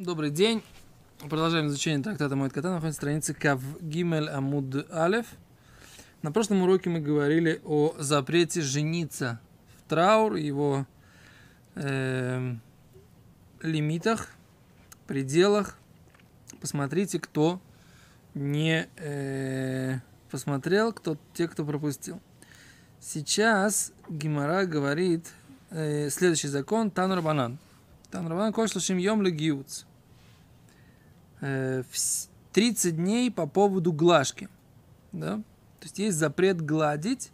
Добрый день. Продолжаем изучение трактата Моет Кота. Находится страница Кав Гимель Амуд Алев. На прошлом уроке мы говорили о запрете жениться в траур, его э, лимитах, пределах. Посмотрите, кто не э, посмотрел, кто, те, кто пропустил. Сейчас Гимара говорит э, следующий закон Танур Банан. Танур Банан Кошлашим Йом Легиуц. 30 дней по поводу глажки. Да? То есть есть запрет гладить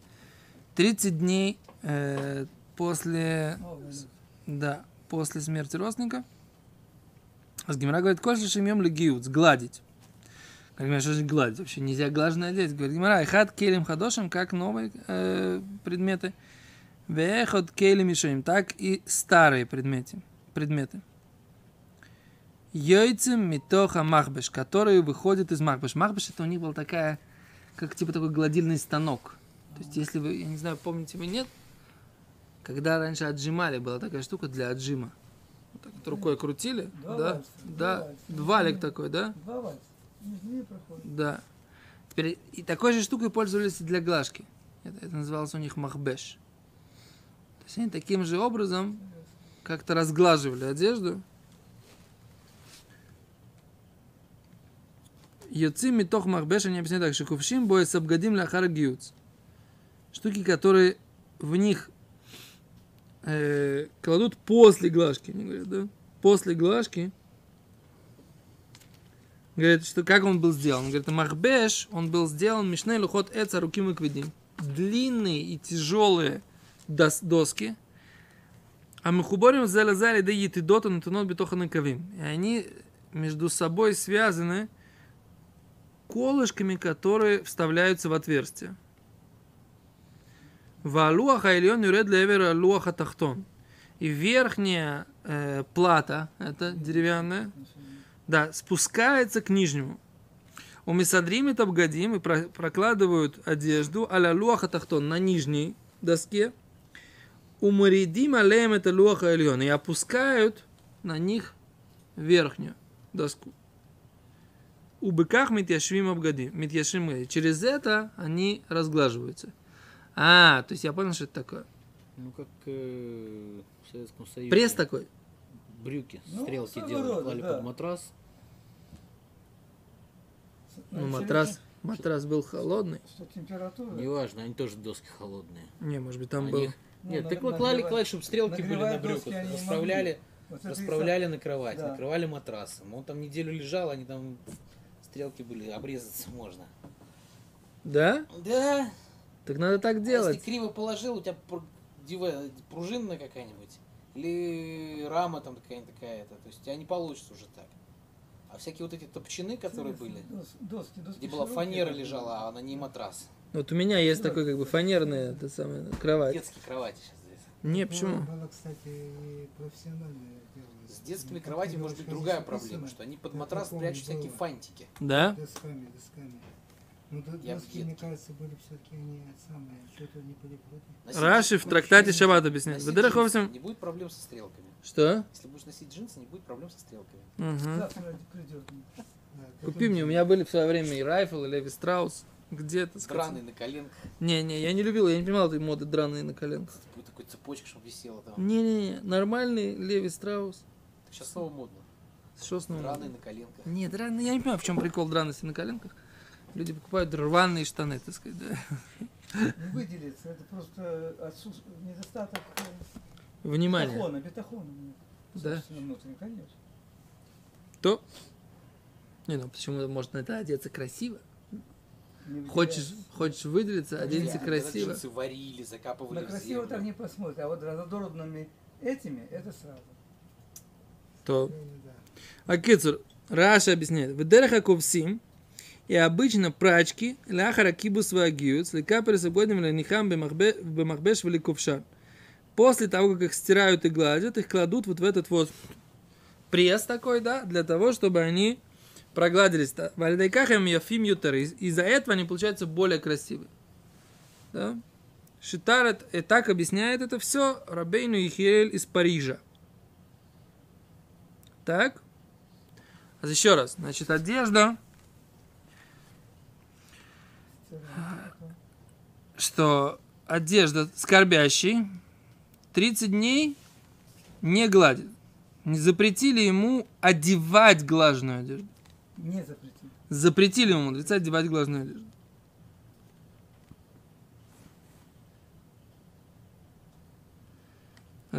30 дней э, после, да, после смерти родственника. С Гимара говорит, кошли шемьем легиуц, гладить. Говорит, что же гладить? Вообще нельзя глажно одеть. Говорит, Гимара, хат келем хадошем, как новые э, предметы. Вехот келем ишоим, так и старые предметы. предметы. Йойцем митоха махбеш, который выходит из махбеш. Махбеш это у них была такая, как типа такой гладильный станок. То есть, если вы, я не знаю, помните вы нет, когда раньше отжимали, была такая штука для отжима. Вот так вот рукой крутили, Два да, вальса, да, два вальса. валик такой, да, Два вальса. Да. Теперь и такой же штукой пользовались и для глажки. Это, это называлось у них махбеш. То есть они таким же образом как-то разглаживали одежду. Йоцим митох махбеш, они объясняют так, что кувшим боя сабгадим ляхар гиуц. Штуки, которые в них э, кладут после глажки, они говорят, да? После глажки. Говорит, что как он был сделан? Он говорит, махбеш, он был сделан мишней лухот эца руки квидим. Длинные и тяжелые дос- доски. А мы хуборим зеля зали да етидота натунот битоха накавим. И они между собой связаны колышками, которые вставляются в отверстие. Валуаха ильон юред левер луаха тахтон. И верхняя э, плата, это деревянная, да, спускается к нижнему. У Мисадрим это обгадим и про- прокладывают одежду аля луаха тахтон на нижней доске. У Маридим алеем это луаха ильон. И опускают на них верхнюю доску. У быках митяшвим обгадим. Митяшвим. Через это они разглаживаются. А, то есть я понял, что это такое. Ну, как э, в Советском Союзе. Пресс такой. Брюки, Ну, стрелки делали, рода, клали да. под матрас. Ну, матрас, матрас был холодный. Что температура? Неважно, они тоже доски холодные. Не, может быть, там Они был... Ну, Нет, на- так вы нагревать- клали, клали, чтобы стрелки были на брюках. Расправляли. Вот расправляли на кровати, Да. накрывали матрасом. Он там неделю лежал, они там стрелки были, обрезаться можно. Да? Да. Так надо так А делать. Если криво положил, у тебя пружинная какая-нибудь, или рама там какая-нибудь такая-то, то есть у тебя не получится уже так. А всякие вот эти топчаны, которые Дос- были, дос- Доски, доски где была широкие, фанера лежала, а на ней матрас. Вот у меня есть такой как бы фанерная это самая, кровать. Детские кровати сейчас. Не, Ну, почему? Было, кстати, и профессиональное дело. С детскими кроватями может быть другая проблема, что они под матрас прячут всякие фантики. Да? Досками, досками. Ну, доски, мне кажется, были все-таки они самые, что-то не были против. Раши в трактате Шаббат объясняет. носить Не будет проблем со стрелками. Что? Если будешь носить джинсы, не будет проблем со стрелками. Мгм. Завтра придет. Да, Купи мне, у меня были в свое время и Райфл, и Леви Страус. Где-то. Драный на коленках, Не-не, я не любил, я не понимал этой моды драные на коленках. будет такой цепочка, чтобы висела там. Не-не-не, нормальный Леви Страус. Сейчас снова модно. Что с ним? Драный на коленках. Нет, драные, я не понимаю, в чем прикол драности на коленках. Люди покупают рваные штаны, так сказать, да. Не выделится. Это просто отсутств- недостаток э, Внимание. бетахона. Бетахона. Да. Конечно. То? Не, ну почему можно это одеться красиво? Хочешь, хочешь выделиться, оденься когда красиво. Джинсы варили, закапывали На красиво так не посмотрит, а вот разодородными этими, это сразу. То. да. А Кицур, Раша объясняет. В дереха ковсим и обычно прачки ляхара кибус вагиют, слегка пересогодим ленихам бемахбеш вели ковшан. После того, как их стирают и гладят, их кладут вот в этот вот пресс такой, да, для того, чтобы они прогладились. Валидайкахем яфим ютары. Из-за этого они получаются более красивые. Да? Шитарет и так объясняет это все Рабейну Ихиэль из Парижа. Так? А еще раз, значит, одежда, что одежда скорбящий 30 дней не гладит. Не запретили ему одевать глажную одежду. Не запретить. Запретили ему мудрецы одевать глажную одежду.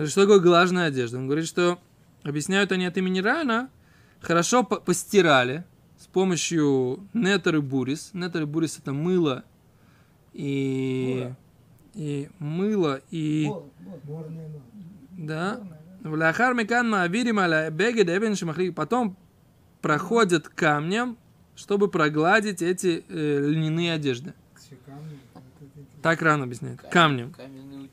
Что такое глажная одежда? Он говорит, что объясняют они от имени Рана, хорошо по- постирали с помощью нетер и бурис. Нетер и бурис это мыло и, и мыло и Бор, бор, да. Потом проходят камнем, чтобы прогладить эти э, льняные одежды. Так рано объясняет. Камнем.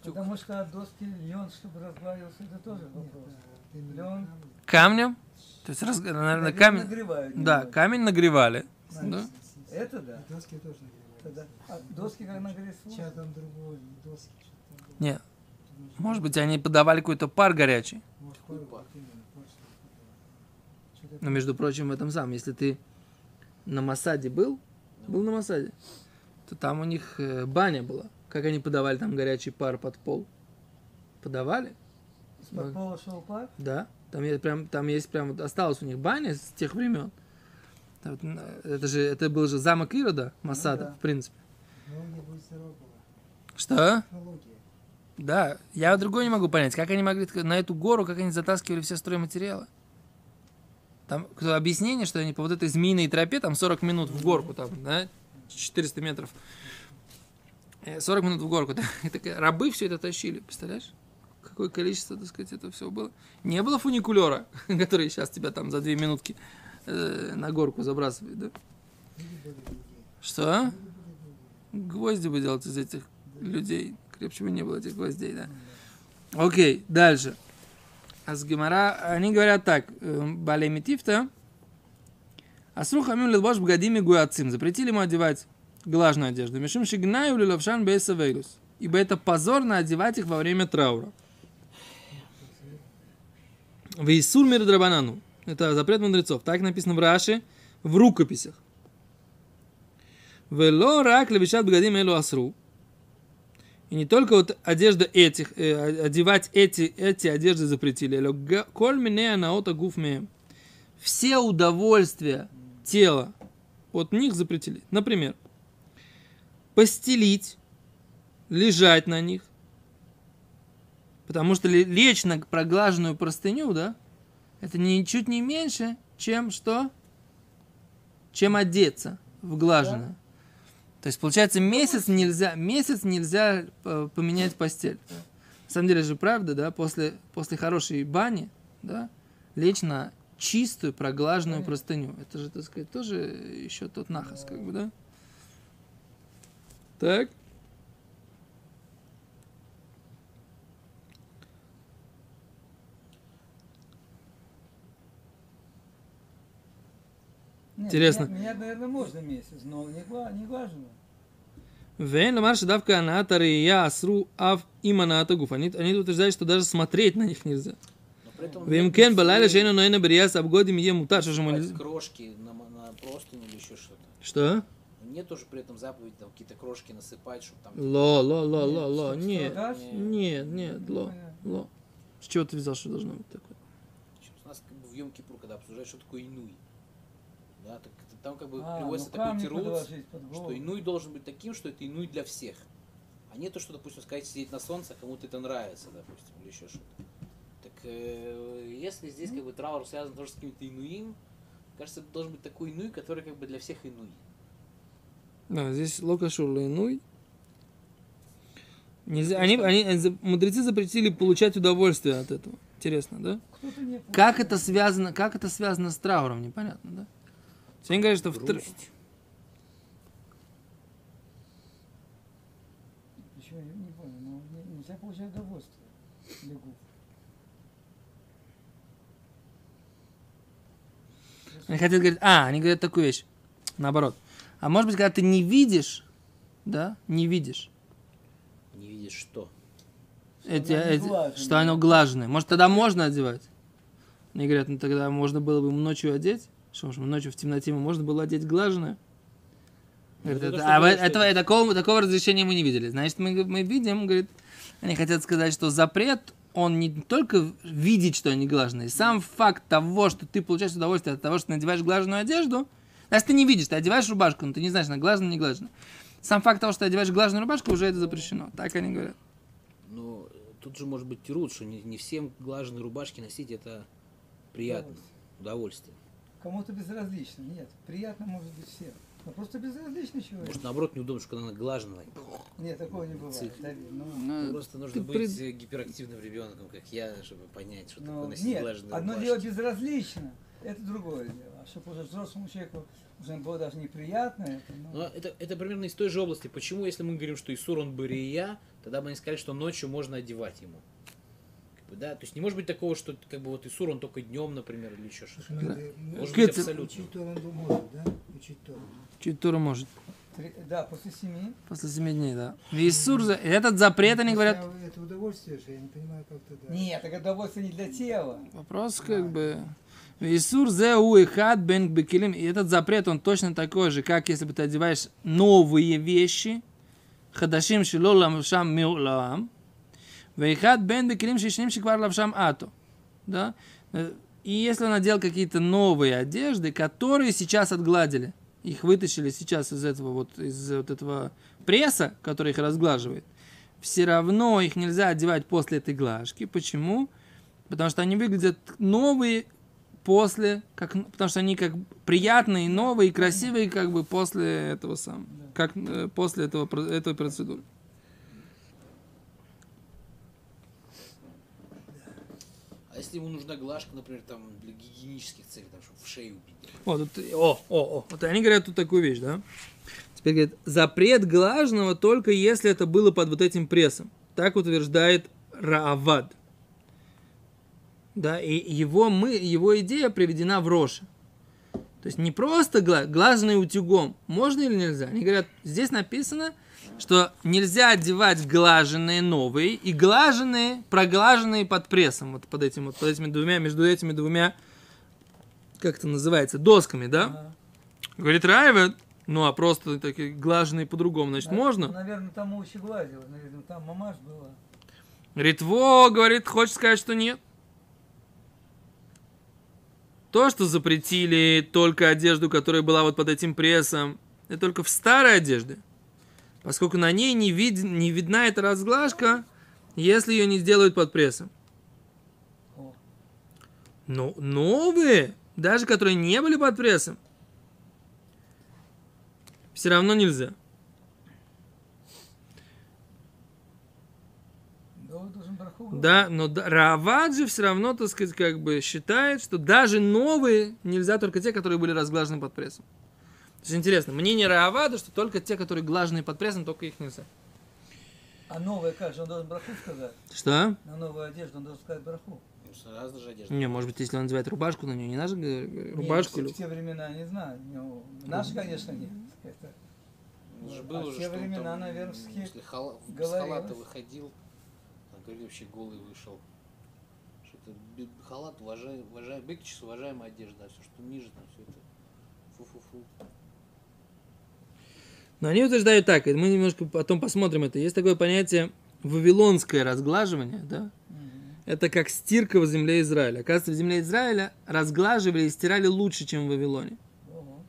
Потому что от доски лен, чтобы разгладился, это тоже Нет, вопрос. камни. Камнем? То есть, раз- наверное, камень... Нагревают Да, немного. камень нагревали. Знаешь, Да. Это да. И доски тоже нагреваются. а доски как нагреть Чья там другой, не доски, что там было. Не, Потому что- может быть, они подавали какой-то пар горячий. Может, пар, пар? вот именно, пар, что ли, Что-то Но, между прочим, в этом самом, если ты на Масаде был, был на Масаде, то там у них э, баня была. Как они подавали там горячий пар под пол? Подавали? Из-под пола шел пар. Да, там есть прям, там есть прям, осталась у них баня с тех времен. Это же, это был же замок Ирода, Масада, да. в принципе. Была. Что? Технология. Да, я другое не могу понять, как они могли на эту гору, как они затаскивали все стройматериалы. Там объяснение, что они по вот этой змеиной тропе, там 40 минут в горку, там, да, 400 метров. Э, 40 минут в горку. И такая, рабы все это тащили, представляешь? Какое количество, так сказать, это все было. Не было фуникулера, который сейчас тебя там за две минутки э, на горку забрасывает, да? Что? Гвозди бы делать из этих людей. Крепче бы не было этих гвоздей, да. Окей, дальше. А с Гемара, они говорят так, э, Балей Митифта, Асру хамим ледбош бгадими гуацим. Запретили ему одевать глажную одежду. Мишим шигнаю лиловшан бейсавейлус. Ибо это позорно одевать их во время траура. Вейсур мир драбанану. Это запрет мудрецов. Так написано в Раши, в рукописях. Вело рак левишат бгадим элу асру. И не только вот одежда этих, э, одевать эти, эти одежды запретили. Коль наота гуф меем. Все удовольствия тела от них запретили. Например, постелить, лежать на них. Потому что ле- лечь на проглаженную простыню, да, это ничуть не меньше, чем что? Чем одеться в глаженное. То есть, получается, месяц нельзя, месяц нельзя э, поменять постель. На самом деле же правда, да, после, после хорошей бани, да, лечь на чистую проглаженную простыню. Это же, так сказать, тоже еще тот нахас, как бы, да? Так. Интересно. Меня, меня, наверное, можно месяц, но не, гла, не глажено. Вен ламар шедавка аната я асру ав иманата гуф. Они, они утверждают, что даже смотреть на них нельзя. Но при этом Вем нет кен балайла шейна ноэна берияс абгодим е мутар. Что же мы... крошки на, на простыню или еще что-то. Что? Нет тоже при этом заповеди там какие-то крошки насыпать, чтобы там... Ло, ло, ло, ло, ло. Нет, нет, нет, ло, ло. С чего ты взял, что должно быть такое? У нас как бы в Йом Кипур, когда обсуждают, что такое инуй. Да, так там как бы А, приводится ну такой голову. что инуй должен быть таким, что это инуй для всех. А не то, что, допустим, сказать сидеть на солнце, а кому-то это нравится, допустим, или еще что-то. Так э, если здесь как бы траур связан тоже с каким-то инуим, кажется, это должен быть такой инуй, который как бы для всех инуй. Да, здесь локашур лейнуй. Нельзя, они, они, мудрецы запретили получать удовольствие от этого. Интересно, да? Кто-то не Как это связано, как это связано с трауром, непонятно, да? Они говорят, что в тр- Грусть. Еще не, не понял, но не- нельзя получать удовольствие. Лягу. Они хотят говорить, а, они говорят такую вещь, наоборот. А может быть, когда ты не видишь, да, не видишь, Не видишь что. эти, не эти- глаженное. что оно глаженное, может, тогда можно одевать? Они говорят, ну тогда можно было бы ночью одеть, Что ж, ночью в темноте ему можно было одеть глаженное? Говорит, Ну, это- а вы- этого, это? такого, такого разрешения мы не видели. Значит, мы, мы видим, говорит, они хотят сказать, что запрет, он не только видеть, что они глаженные. Сам факт того, что ты получаешь удовольствие от того, что ты надеваешь глаженную одежду, значит, ты не видишь, ты одеваешь рубашку, но ты не знаешь, она глажена, не глажена. Сам факт того, что ты одеваешь глаженную рубашку, уже это запрещено. Так они говорят. Но э, тут же может быть тирут, что не, не всем глаженные рубашки носить это приятно, удовольствие. Кому-то безразлично. Нет, приятно может быть всем. Но просто безразличный человек. Может, наоборот, неудобно, что она глаженная. Нет, такого не бывает. Цик. Давид, ну, Ну, Просто нужно ты быть пред- гиперактивным ребенком, как я, чтобы понять, что такое ну, носить нет, одно рубашки. дело безразлично, это другое дело. А чтобы уже взрослому человеку уже было даже неприятно, это, ну, Но это, это примерно из той же области. Почему, если мы говорим, что Исур он Бария, тогда бы они сказали, что ночью можно одевать ему. Как бы, да? То есть не может быть такого, что как бы вот Исур он только днем, например, или еще что-то. Ну, Может быть абсолютно. Учить Тору может, да? Учить Тору. Может. три- да, после семи. После семи дней, да. Висур, за- этот запрет, они говорят, Если Это удовольствие же, я не понимаю, как тогда. Нет, так удовольствие не для тела. Вопрос как бы... Исур зе у и хат бен бекилим. И этот запрет, он точно такой же, как если бы ты одеваешь новые вещи. Хадашим шило лавшам миулам. Вейхат бен бекилим шишним шиквар лавшам ато. Да? Э, И если он надел какие-то новые одежды, которые сейчас отгладили, их вытащили сейчас из этого вот, из вот этого пресса, который их разглаживает, все равно их нельзя одевать после этой глажки. Почему? Потому что они выглядят новые после, как, потому что они как приятные, новые, красивые, как бы после этого самого, как э, после этого, этой процедуры. А если ему нужна глажка, например, там для гигиенических целей, там, чтобы в шею убить. О, тут, о, о, о, вот они говорят тут такую вещь, да? Теперь говорят, запрет глажного только если это было под вот этим прессом. Так утверждает Раавад. Да, и его, мы, его идея приведена в Роше. То есть не просто гла, глаженный утюгом. Можно или нельзя? Они говорят, здесь написано, что нельзя одевать глаженные новые и глаженные, проглаженные под прессом. Вот под этим вот, под этими двумя, между этими двумя, как это называется, досками, да? Ага. Говорит Райвет, ну а просто такие глаженные по-другому, значит, На- можно? Наверное, там лучше гладил, наверное, там мамаш была. Ритво говорит, хочет сказать, что нет. То, что запретили только одежду, которая была вот под этим прессом, это только в старой одежде. Поскольку на ней не, вид- не видна эта разглажка, если ее не сделают под прессом. Но новые, даже которые не были под прессом, все равно нельзя. Да, он должен браху говорить. Да, но Равад же все равно, так сказать, как бы считает, что даже новые нельзя только те, которые были разглажены под прессом. То есть интересно, мнение Равада, что только те, которые глажены под прессом, только их нельзя. А новая как же, он должен браху сказать? Что? На новую одежду он должен сказать браху. Ну, разная же одежда. Не, может быть, если он надевает рубашку, на нее не надо говорить рубашку. Нет, в те времена, не знаю. Ну, наши, конечно, нет. Это, Ну, А было в же, те времена, там, наверное, если говорилось. халата выходил, вообще голый вышел. Что-то халат, уважаем, уважаем, бекчис, уважаемая одежда, а все, что ниже, там все это фу-фу-фу. Но они утверждают так, и мы немножко потом посмотрим это. Есть такое понятие вавилонское разглаживание, да? Это как стирка в земле Израиля. Оказывается, в земле Израиля разглаживали и стирали лучше, чем в Вавилоне. Ого.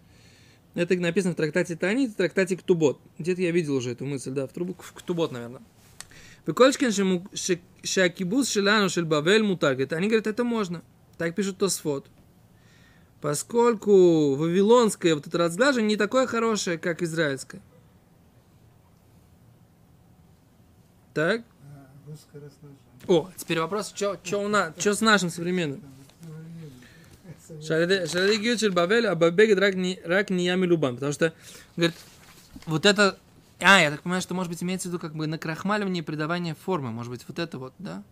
Это написано в трактате Танит, в трактате Ктубот. Где-то я видел уже эту мысль, да, в, трубу, в Ктубот, наверное. Выкольчкин шакибус шелану шель бавель мутар. Говорит, Они говорят, это можно. Так пишут Тосфот. Поскольку вавилонское вот это разглаживание не такое хорошее, как израильское. Так. О, теперь вопрос, что у нас, что с нашим современным? Шаради Гючель Бавель, а Бабегет рак любам. Потому что, говорит, вот это... А, я так понимаю, что, может быть, имеется в виду как бы накрахмаливание и придавание формы. Может быть, вот это вот, да?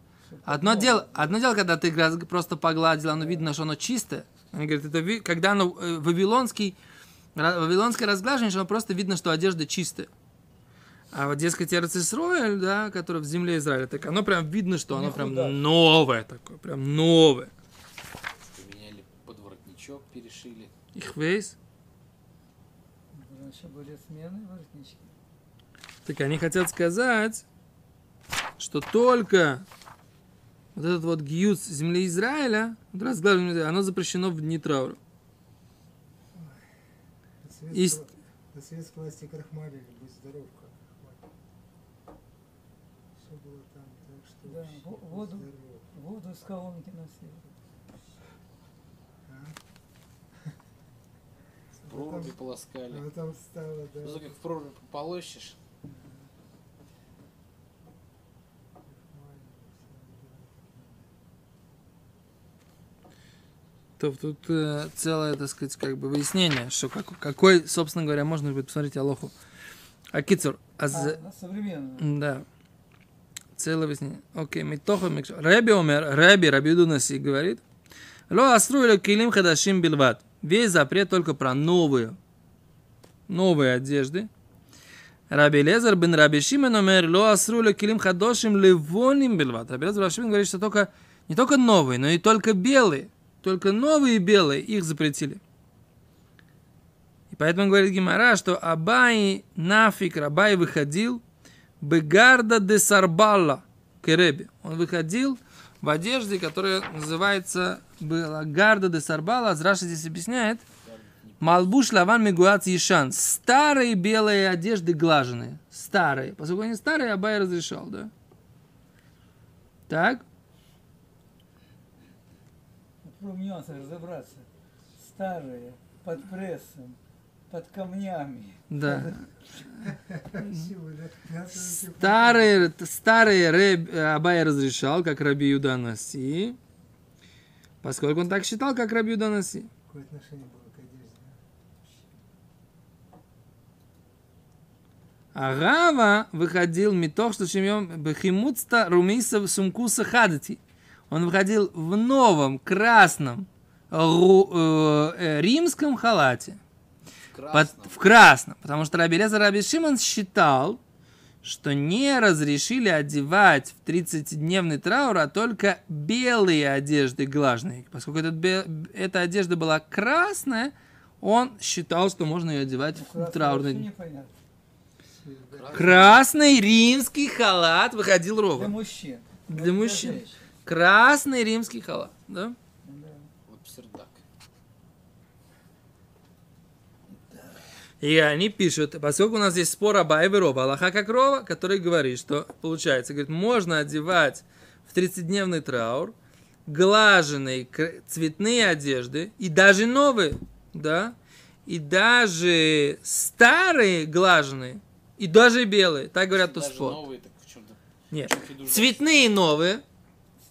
Одно дело, одно дело, когда ты просто погладил, оно видно, что оно чистое. Они говорят, это когда оно э, вавилонский, вавилонское разглаживание, что оно просто видно, что одежда чистая. А вот, дескать, Эрцисроэль, да, который в земле Израиля, так оно прям видно, что оно прям новое такое, прям новое. Поменяли подворотничок. воротничок перешили. Их вейс. Раньше были смены воротнички. Так они хотят сказать, что только вот этот вот гиюц земли Израиля, вот разглаживание, земли, оно запрещено в дни траура. До И советского, до советской власти крахмалили, будь здоров, как. Все было там, так что Да, вообще воду. здоров. Воду из колонки носили. А? В проруби полоскали. А там стало, да. Ну, как в прорубь полощешь. крахмалили, То тут э, целое, так сказать, как бы выяснение, что как- какой, собственно говоря, можно будет посмотреть Алоху. А Кицур, а А, на современную. Да. Целое выяснение. Окей, Митоха Микш. Рэби умер, Рэби, Рабиуду Наси говорит, Ло асруили килим хадашим билват. Весь запрет только про новые, новые одежды. Раби Лезер бен Раби Шимен умер, ло асруили килим хадошим ливоним билват. Раби Лезер Раби Шимен говорит, что только, не только новые, но и только белые. Только новые белые, их запретили. И поэтому говорит Гимара, что Абай нафиг, Абай выходил Бегарда де Сарбалла к Ребе. Он выходил в одежде, которая называется Гарда де Сарбала. Азраша здесь объясняет. Малбуш лаван мигуац ешан. Старые белые одежды глаженные. Старые. Поскольку они старые, Абай разрешал, да? Так? Нюансы разобраться. Старые, под прессом, под камнями. Да. Старые, старые Рэб, Абай разрешал, как Раби Юда Наси. Поскольку он так считал, как Раби Юда Наси. Какое отношение было к одежде? А выходил митох, что чемьем бехимуцта румиса сумкуса хадати. Он выходил в новом красном ру- э, э, римском халате. В Под- красном. в красном. Потому что Раби Лезар Раби Шимон считал, что не разрешили одевать в 30-дневный траур, а только белые одежды глажные. Поскольку этот эта одежда была красная, он считал, что можно ее одевать в Красный траурный вообще день. Красный. Римский халат выходил Для ровно. мужчин. Для Вот мужчин. Красный римский халат, да? Вот. И они пишут, поскольку у нас здесь спор об Айве Рова, Аллаха как Рова, который говорит, что получается, говорит, можно одевать в 30-дневный траур глаженные цветные одежды и даже новые, да, и даже старые глаженные, и даже белые, так говорят Тусфот. новые, так. Нет, цветные новые,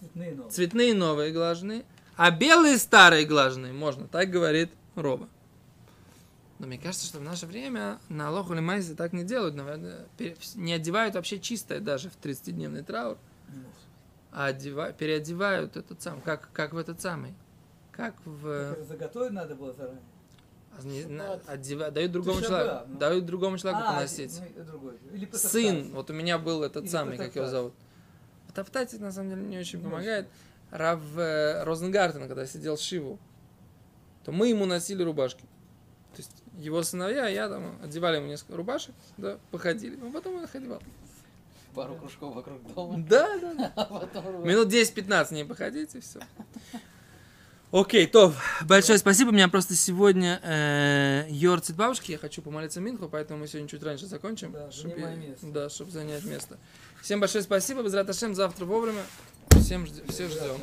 Цветные новые. цветные новые глаженные, а белые старые глаженные можно, так говорит Роба. Но мне кажется, что в наше время на Алоху или Майзе так не делают, наверное, не одевают вообще чистое даже в 30-дневный траур, а одева- переодевают этот сам, как, как в этот самый, как в... Это заготовить надо было заранее. а, не- на- одева- дают другому человеку, шаббат, ну. дают другому человеку А, поносить. ну, другой. Или Сын, вот у меня был этот Или самый, как его зовут. Потоптать на самом деле не очень Не помогает. Рав э, Розенгартен, когда сидел Шиву, то мы ему носили рубашки. То есть его сыновья, я там одевали ему несколько рубашек, да, походили. А потом он их одевал. Пару кружков вокруг дома. Да, да, да. А потом... Минут 10-15 не походить и все. Окей, то большое спасибо. У меня просто сегодня э, Йорцит бабушки. Я хочу помолиться Минху, поэтому мы сегодня чуть раньше закончим. Место. Да, чтобы занять место. Всем большое спасибо. Без завтра вовремя. Всем жд- всех ждем.